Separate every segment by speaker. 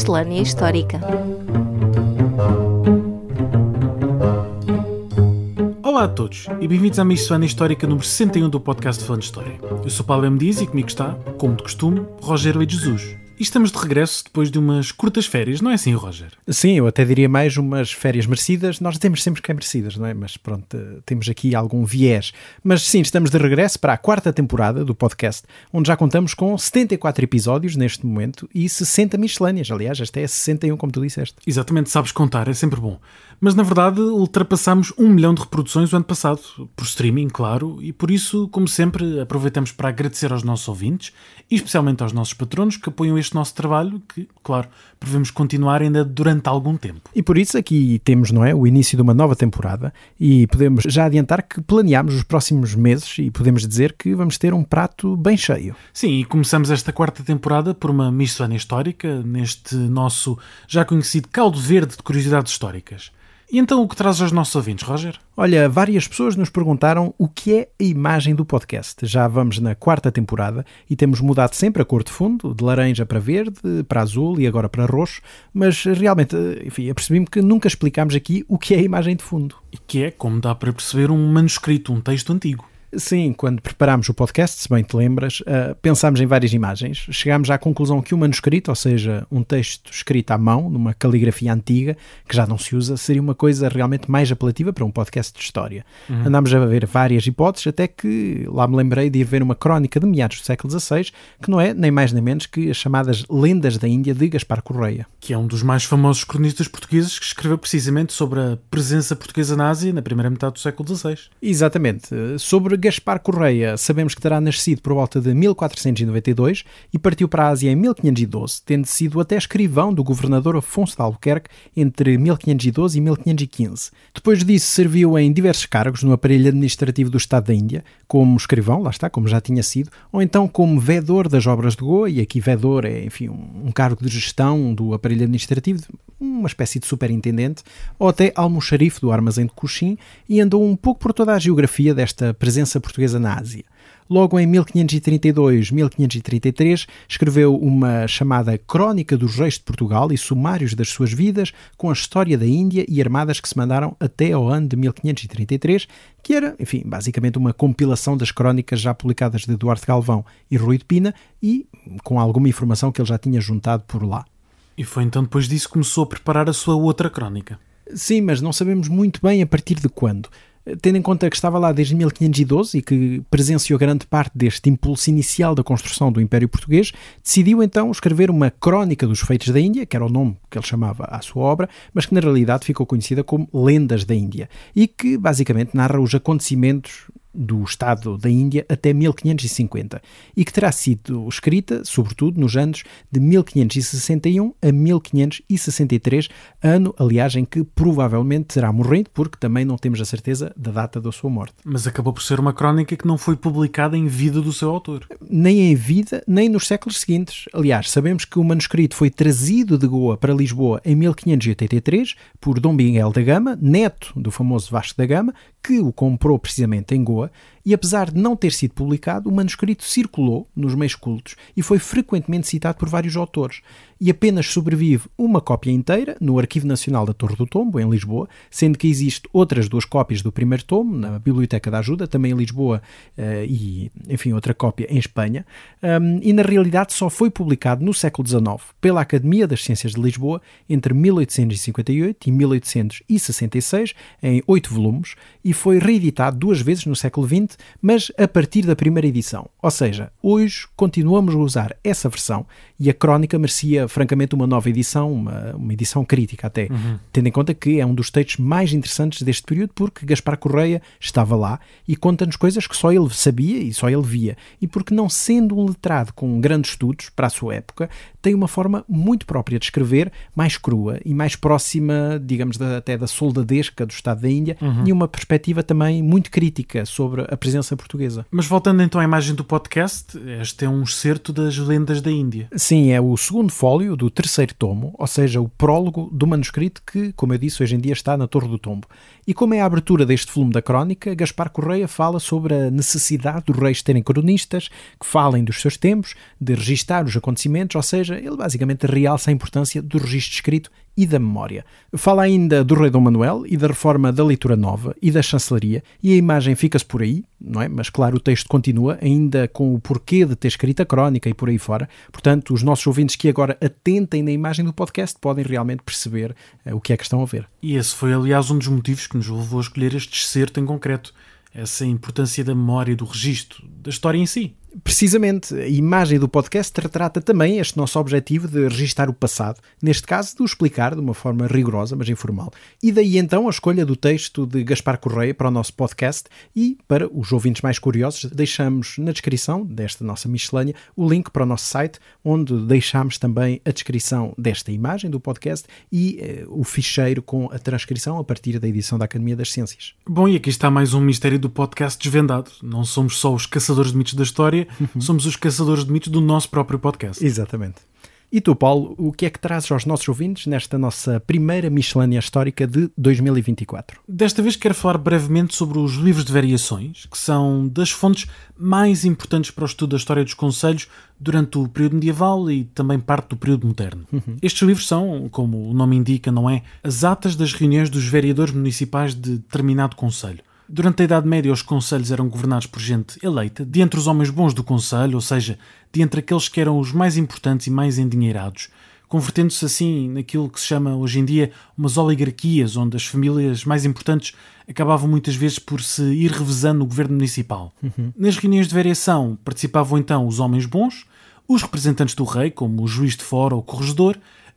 Speaker 1: Miscelânea Histórica.
Speaker 2: Olá a todos e bem-vindos à Miscelânea Histórica número 61 do podcast Falando História. Eu sou Paulo M. Dias e comigo está, como de costume, Rogério de Jesus. E estamos de regresso depois de umas curtas férias, não é assim, Roger?
Speaker 3: Sim, eu até diria mais umas férias merecidas. Nós temos sempre que é merecidas, não é? Mas pronto, temos aqui algum viés. Mas sim, estamos de regresso para a quarta temporada do podcast, onde já contamos com 74 episódios neste momento e 60 miscelâneas. Aliás, esta é a 61, como tu disseste.
Speaker 2: Exatamente, sabes contar, é sempre bom. Mas na verdade ultrapassámos um milhão de reproduções o ano passado, por streaming, claro, e por isso, como sempre, aproveitamos para agradecer aos nossos ouvintes e especialmente aos nossos patronos que apoiam este nosso trabalho, que, claro, prevemos continuar ainda durante algum tempo.
Speaker 3: E por isso aqui temos, não é, o início de uma nova temporada e podemos já adiantar que planeamos os próximos meses e podemos dizer que vamos ter um prato bem cheio.
Speaker 2: Sim, e começamos esta quarta temporada por uma missão histórica, neste nosso já conhecido caldo verde de curiosidades históricas. E então o que traz aos nossos ouvintes, Roger?
Speaker 3: Olha, várias pessoas nos perguntaram o que é a imagem do podcast. Já vamos na quarta temporada e temos mudado sempre a cor de fundo, de laranja para verde, para azul e agora para roxo, mas realmente, enfim, apercebi-me que nunca explicámos aqui o que é a imagem de fundo.
Speaker 2: E que é, como dá para perceber, um manuscrito, um texto antigo.
Speaker 3: Sim, quando preparámos o podcast, se bem te lembras, uh, pensámos em várias imagens. Chegámos à conclusão que o manuscrito, ou seja, um texto escrito à mão, numa caligrafia antiga, que já não se usa, seria uma coisa realmente mais apelativa para um podcast de história. Uhum. Andámos a ver várias hipóteses, até que lá me lembrei de ir ver uma crónica de meados do século XVI, que não é nem mais nem menos que as chamadas Lendas da Índia de Gaspar Correia.
Speaker 2: Que é um dos mais famosos cronistas portugueses que escreveu precisamente sobre a presença portuguesa na Ásia na primeira metade do século XVI.
Speaker 3: Exatamente. Sobre Gaspar Correia, sabemos que terá nascido por volta de 1492 e partiu para a Ásia em 1512, tendo sido até escrivão do governador Afonso de Albuquerque entre 1512 e 1515. Depois disso, serviu em diversos cargos no aparelho administrativo do Estado da Índia, como escrivão, lá está, como já tinha sido, ou então como vedor das obras de Goa, e aqui vedor é, enfim, um cargo de gestão do aparelho administrativo, uma espécie de superintendente, ou até almoxarife do armazém de Coxim, e andou um pouco por toda a geografia desta presença portuguesa na Ásia. Logo em 1532-1533 escreveu uma chamada Crónica dos Reis de Portugal e sumários das suas vidas, com a história da Índia e armadas que se mandaram até ao ano de 1533, que era, enfim, basicamente uma compilação das crónicas já publicadas de Eduardo Galvão e Rui de Pina e com alguma informação que ele já tinha juntado por lá.
Speaker 2: E foi então depois disso que começou a preparar a sua outra crónica.
Speaker 3: Sim, mas não sabemos muito bem a partir de quando tendo em conta que estava lá desde 1512 e que presenciou grande parte deste impulso inicial da construção do Império Português, decidiu então escrever uma Crónica dos Feitos da Índia, que era o nome que ele chamava à sua obra, mas que na realidade ficou conhecida como Lendas da Índia, e que basicamente narra os acontecimentos do Estado da Índia até 1550 e que terá sido escrita, sobretudo, nos anos de 1561 a 1563, ano, aliás, em que provavelmente terá morrido, porque também não temos a certeza da data da sua morte.
Speaker 2: Mas acabou por ser uma crónica que não foi publicada em vida do seu autor.
Speaker 3: Nem em vida, nem nos séculos seguintes. Aliás, sabemos que o manuscrito foi trazido de Goa para Lisboa em 1583 por Dom Miguel da Gama, neto do famoso Vasco da Gama, que o comprou precisamente em Goa, Figur e apesar de não ter sido publicado, o manuscrito circulou nos meios cultos e foi frequentemente citado por vários autores. E apenas sobrevive uma cópia inteira no Arquivo Nacional da Torre do Tombo, em Lisboa, sendo que existe outras duas cópias do primeiro tomo, na Biblioteca da Ajuda, também em Lisboa, uh, e, enfim, outra cópia em Espanha, e na realidade só foi publicado no século XIX pela Academia das Ciências de Lisboa entre 1858 e 1866, em oito volumes, e foi reeditado duas vezes no século XX, mas a partir da primeira edição. Ou seja, hoje continuamos a usar essa versão e a crónica merecia francamente, uma nova edição, uma, uma edição crítica até, uhum. tendo em conta que é um dos textos mais interessantes deste período, porque Gaspar Correia estava lá e conta-nos coisas que só ele sabia e só ele via, e porque não sendo um letrado com grandes estudos para a sua época, tem uma forma muito própria de escrever, mais crua e mais próxima, digamos, da, até da soldadesca do Estado da Índia, uhum. e uma perspectiva também muito crítica sobre a presença portuguesa.
Speaker 2: Mas voltando então à imagem do podcast, este é um excerto das lendas da Índia.
Speaker 3: Sim, é o segundo fólio do terceiro tomo, ou seja, o prólogo do manuscrito que, como eu disse, hoje em dia está na Torre do Tombo. E como é a abertura deste volume da crónica, Gaspar Correia fala sobre a necessidade dos reis terem cronistas que falem dos seus tempos, de registar os acontecimentos, ou seja, ele basicamente realça a importância do registro escrito e da memória. Fala ainda do rei Dom Manuel e da reforma da leitura nova e da chancelaria, e a imagem fica-se por aí, não é? Mas claro, o texto continua ainda com o porquê de ter escrito a crónica e por aí fora. Portanto, os nossos ouvintes que agora atentem na imagem do podcast podem realmente perceber uh, o que é que estão a ver.
Speaker 2: E esse foi, aliás, um dos motivos que nos levou a escolher este excerto em concreto. Essa importância da memória, do registro, da história em si.
Speaker 3: Precisamente, a imagem do podcast retrata também este nosso objetivo de registar o passado, neste caso de o explicar de uma forma rigorosa, mas informal. E daí então a escolha do texto de Gaspar Correia para o nosso podcast e, para os ouvintes mais curiosos, deixamos na descrição desta nossa miscelânea o link para o nosso site, onde deixamos também a descrição desta imagem do podcast e eh, o ficheiro com a transcrição a partir da edição da Academia das Ciências.
Speaker 2: Bom, e aqui está mais um mistério do podcast desvendado. Não somos só os caçadores de mitos da história, somos os caçadores de mitos do nosso próprio podcast.
Speaker 3: Exatamente. E tu, Paulo, o que é que trazes aos nossos ouvintes nesta nossa primeira miscelânea histórica de 2024?
Speaker 2: Desta vez quero falar brevemente sobre os livros de variações, que são das fontes mais importantes para o estudo da história dos conselhos durante o período medieval e também parte do período moderno. Uhum. Estes livros são, como o nome indica, não é, as atas das reuniões dos vereadores municipais de determinado conselho. Durante a Idade Média, os conselhos eram governados por gente eleita, de entre os homens bons do conselho, ou seja, de entre aqueles que eram os mais importantes e mais endinheirados, convertendo-se assim naquilo que se chama hoje em dia umas oligarquias, onde as famílias mais importantes acabavam muitas vezes por se ir revezando no governo municipal. Uhum. Nas reuniões de variação participavam então os homens bons, os representantes do rei, como o juiz de fora ou o corregedor,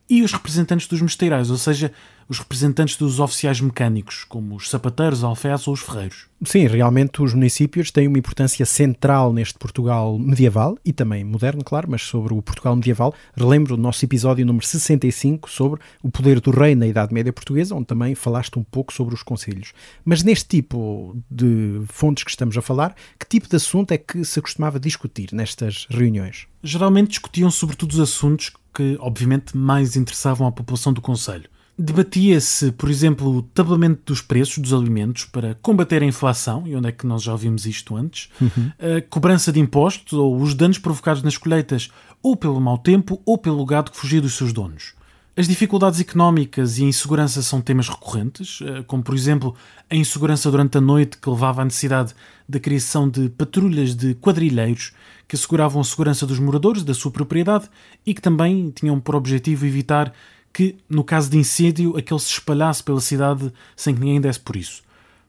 Speaker 2: e os representantes dos mesteirais, ou seja, os representantes dos oficiais mecânicos, como os sapateiros, alfés ou os ferreiros.
Speaker 3: Sim, realmente os municípios têm uma importância central neste Portugal medieval e também moderno, claro, mas sobre o Portugal medieval, relembro o nosso episódio número 65 sobre o poder do rei na Idade Média Portuguesa, onde também falaste um pouco sobre os conselhos. Mas neste tipo de fontes que estamos a falar, que tipo de assunto é que se costumava discutir nestas reuniões?
Speaker 2: Geralmente discutiam sobretudo os assuntos que, obviamente, mais interessavam à população do Conselho. Debatia-se, por exemplo, o tabelamento dos preços dos alimentos para combater a inflação, e onde é que nós já ouvimos isto antes, uhum. a cobrança de impostos ou os danos provocados nas colheitas, ou pelo mau tempo, ou pelo gado que fugia dos seus donos. As dificuldades económicas e a insegurança são temas recorrentes, eh, como por exemplo a insegurança durante a noite que levava à necessidade da criação de patrulhas de quadrilheiros que asseguravam a segurança dos moradores da sua propriedade e que também tinham por objetivo evitar que, no caso de incêndio, aquele se espalhasse pela cidade sem que ninguém desse por isso.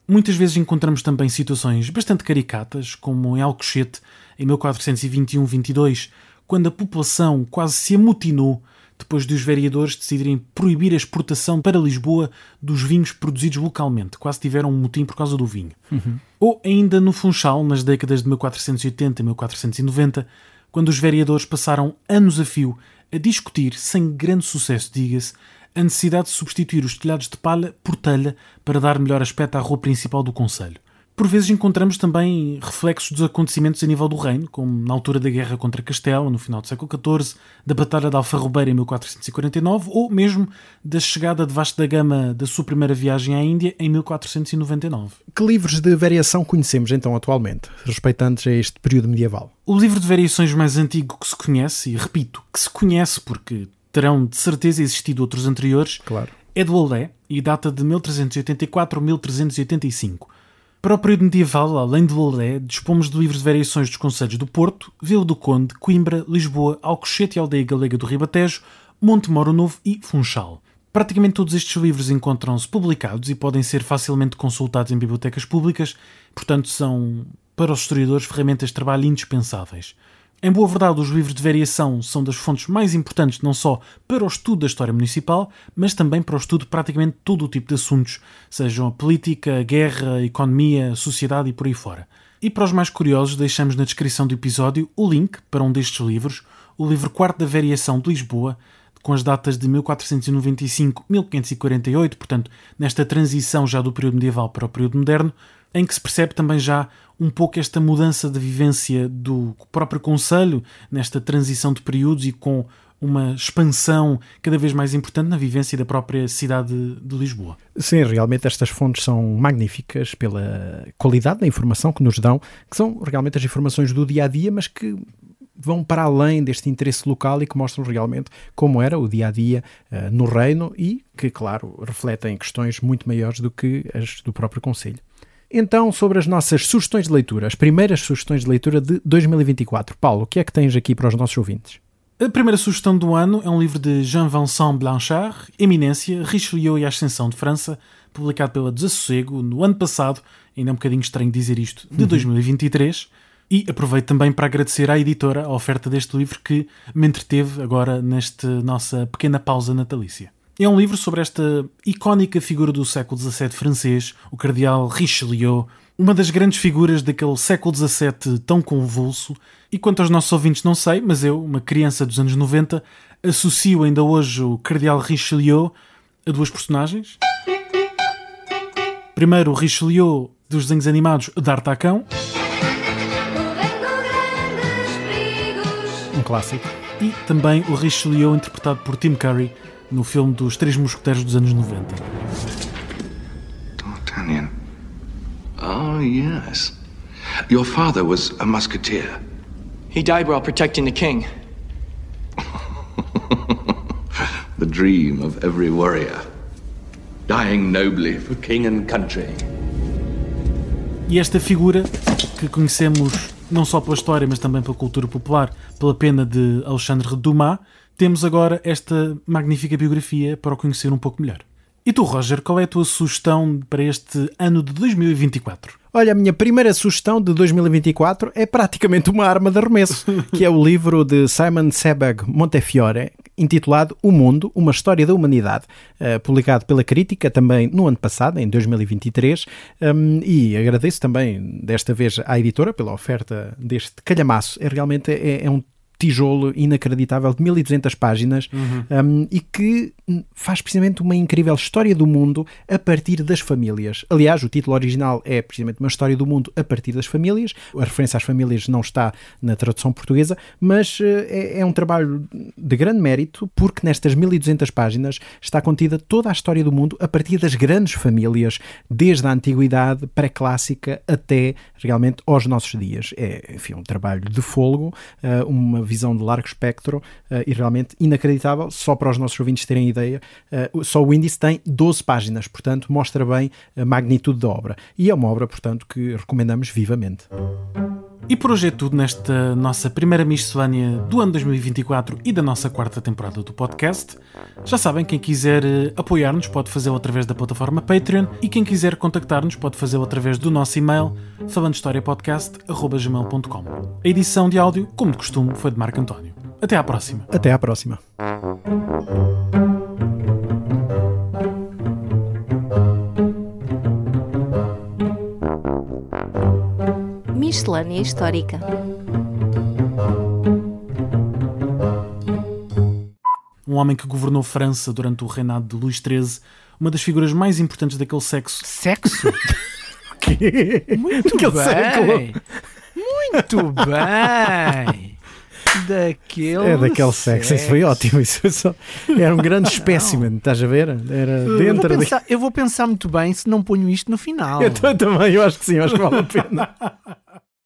Speaker 2: Muitas vezes encontramos também situações bastante caricatas, como em Alcochete, em 1421-22, quando a população quase se amotinou depois de os vereadores decidirem proibir a exportação para Lisboa dos vinhos produzidos localmente. Quase tiveram um motim por causa do vinho. Uhum. Ou ainda no Funchal, nas décadas de 1480 e 1490, quando os vereadores passaram anos a fio a discutir, sem grande sucesso, diga-se, a necessidade de substituir os telhados de palha por telha para dar melhor aspecto à rua principal do Conselho. Por vezes encontramos também reflexos dos acontecimentos a nível do reino, como na altura da guerra contra Castela, no final do século XIV, da Batalha de Alfarrobeira em 1449, ou mesmo da chegada de Vasco da Gama da sua primeira viagem à Índia em 1499.
Speaker 3: Que livros de variação conhecemos então atualmente, respeitantes a este período medieval?
Speaker 2: O livro de variações mais antigo que se conhece, e repito, que se conhece porque terão de certeza existido outros anteriores,
Speaker 3: claro.
Speaker 2: é do Olé e data de 1384 ou 1385 para o período medieval, além de Lolé, dispomos de livros de variações dos conselhos do Porto, Vila do Conde, Coimbra, Lisboa, Alcochete e Aldeia Galega do Ribatejo, Monte Moro Novo e Funchal. Praticamente todos estes livros encontram-se publicados e podem ser facilmente consultados em bibliotecas públicas, portanto são, para os historiadores, ferramentas de trabalho indispensáveis. Em boa verdade, os livros de variação são das fontes mais importantes não só para o estudo da história municipal, mas também para o estudo de praticamente todo o tipo de assuntos, sejam a política, a guerra, a economia, a sociedade e por aí fora. E para os mais curiosos, deixamos na descrição do episódio o link para um destes livros, o livro Quarto da Variação de Lisboa, com as datas de 1495-1548, portanto, nesta transição já do período medieval para o período moderno, em que se percebe também já um pouco esta mudança de vivência do próprio Conselho, nesta transição de períodos e com uma expansão cada vez mais importante na vivência da própria cidade de Lisboa.
Speaker 3: Sim, realmente estas fontes são magníficas pela qualidade da informação que nos dão, que são realmente as informações do dia a dia, mas que vão para além deste interesse local e que mostram realmente como era o dia a dia uh, no reino e que, claro, refletem questões muito maiores do que as do próprio Conselho. Então, sobre as nossas sugestões de leitura, as primeiras sugestões de leitura de 2024. Paulo, o que é que tens aqui para os nossos ouvintes?
Speaker 2: A primeira sugestão do ano é um livro de Jean-Vincent Blanchard, Eminência, Richelieu e a Ascensão de França, publicado pela Desassossego no ano passado, ainda é um bocadinho estranho dizer isto, de 2023. Uhum. E aproveito também para agradecer à editora a oferta deste livro que me entreteve agora nesta nossa pequena pausa natalícia. É um livro sobre esta icónica figura do século XVII francês, o cardeal Richelieu, uma das grandes figuras daquele século XVII tão convulso. E quanto aos nossos ouvintes, não sei, mas eu, uma criança dos anos 90, associo ainda hoje o cardeal Richelieu a duas personagens. Primeiro, o Richelieu dos desenhos animados D'Artacão.
Speaker 3: Um clássico.
Speaker 2: E também o Richelieu interpretado por Tim Curry no filme dos Três Mosqueteiros dos anos 90. D'Artagnan.
Speaker 1: Oh, yes. Your father was a musketeer. He died while protecting the king. the dream of every warrior. Dying nobly for king and country.
Speaker 2: E esta figura que conhecemos não só pela história, mas também pela cultura popular, pela pena de Alexandre Dumas, temos agora esta magnífica biografia para o conhecer um pouco melhor. E tu, Roger, qual é a tua sugestão para este ano de 2024?
Speaker 3: Olha, a minha primeira sugestão de 2024 é praticamente uma arma de arremesso, que é o livro de Simon Sebag Montefiore, intitulado O Mundo, uma história da humanidade, uh, publicado pela Crítica também no ano passado, em 2023, um, e agradeço também desta vez à editora pela oferta deste calhamaço. É realmente é, é um tijolo inacreditável de 1200 páginas uhum. um, e que faz precisamente uma incrível história do mundo a partir das famílias. Aliás, o título original é precisamente uma história do mundo a partir das famílias. A referência às famílias não está na tradução portuguesa, mas uh, é, é, um trabalho de grande mérito porque nestas 1200 páginas está contida toda a história do mundo a partir das grandes famílias, desde a antiguidade pré-clássica até realmente aos nossos dias. É, enfim, um trabalho de fogo, uh, uma visão de largo espectro uh, e realmente inacreditável. Só para os nossos ouvintes terem ideia, uh, só o índice tem 12 páginas, portanto, mostra bem a magnitude da obra. E é uma obra, portanto, que recomendamos vivamente.
Speaker 2: E por hoje é tudo nesta nossa primeira miscelânea do ano 2024 e da nossa quarta temporada do podcast. Já sabem, quem quiser eh, apoiar-nos pode fazê-lo através da plataforma Patreon e quem quiser contactar-nos pode fazê-lo através do nosso e-mail falandohistoriapodcast.com. A edição de áudio, como de costume, foi de Marco António. Até à próxima.
Speaker 3: Até à próxima.
Speaker 4: Miscelânea Histórica.
Speaker 2: Um homem que governou França durante o reinado de Luís XIII, uma das figuras mais importantes daquele sexo.
Speaker 5: Sexo? Muito
Speaker 3: Aquele
Speaker 5: bem.
Speaker 3: século.
Speaker 5: Muito bem. Daquele
Speaker 3: É daquele sexo, isso foi ótimo. Isso foi só- Era um grande espécimen, estás a ver? Era
Speaker 5: Eu vou,
Speaker 3: dentro
Speaker 5: pensar, eu vou pensar muito bem se não ponho isto no final.
Speaker 3: Eu também, eu acho que sim, eu acho que vale a pena.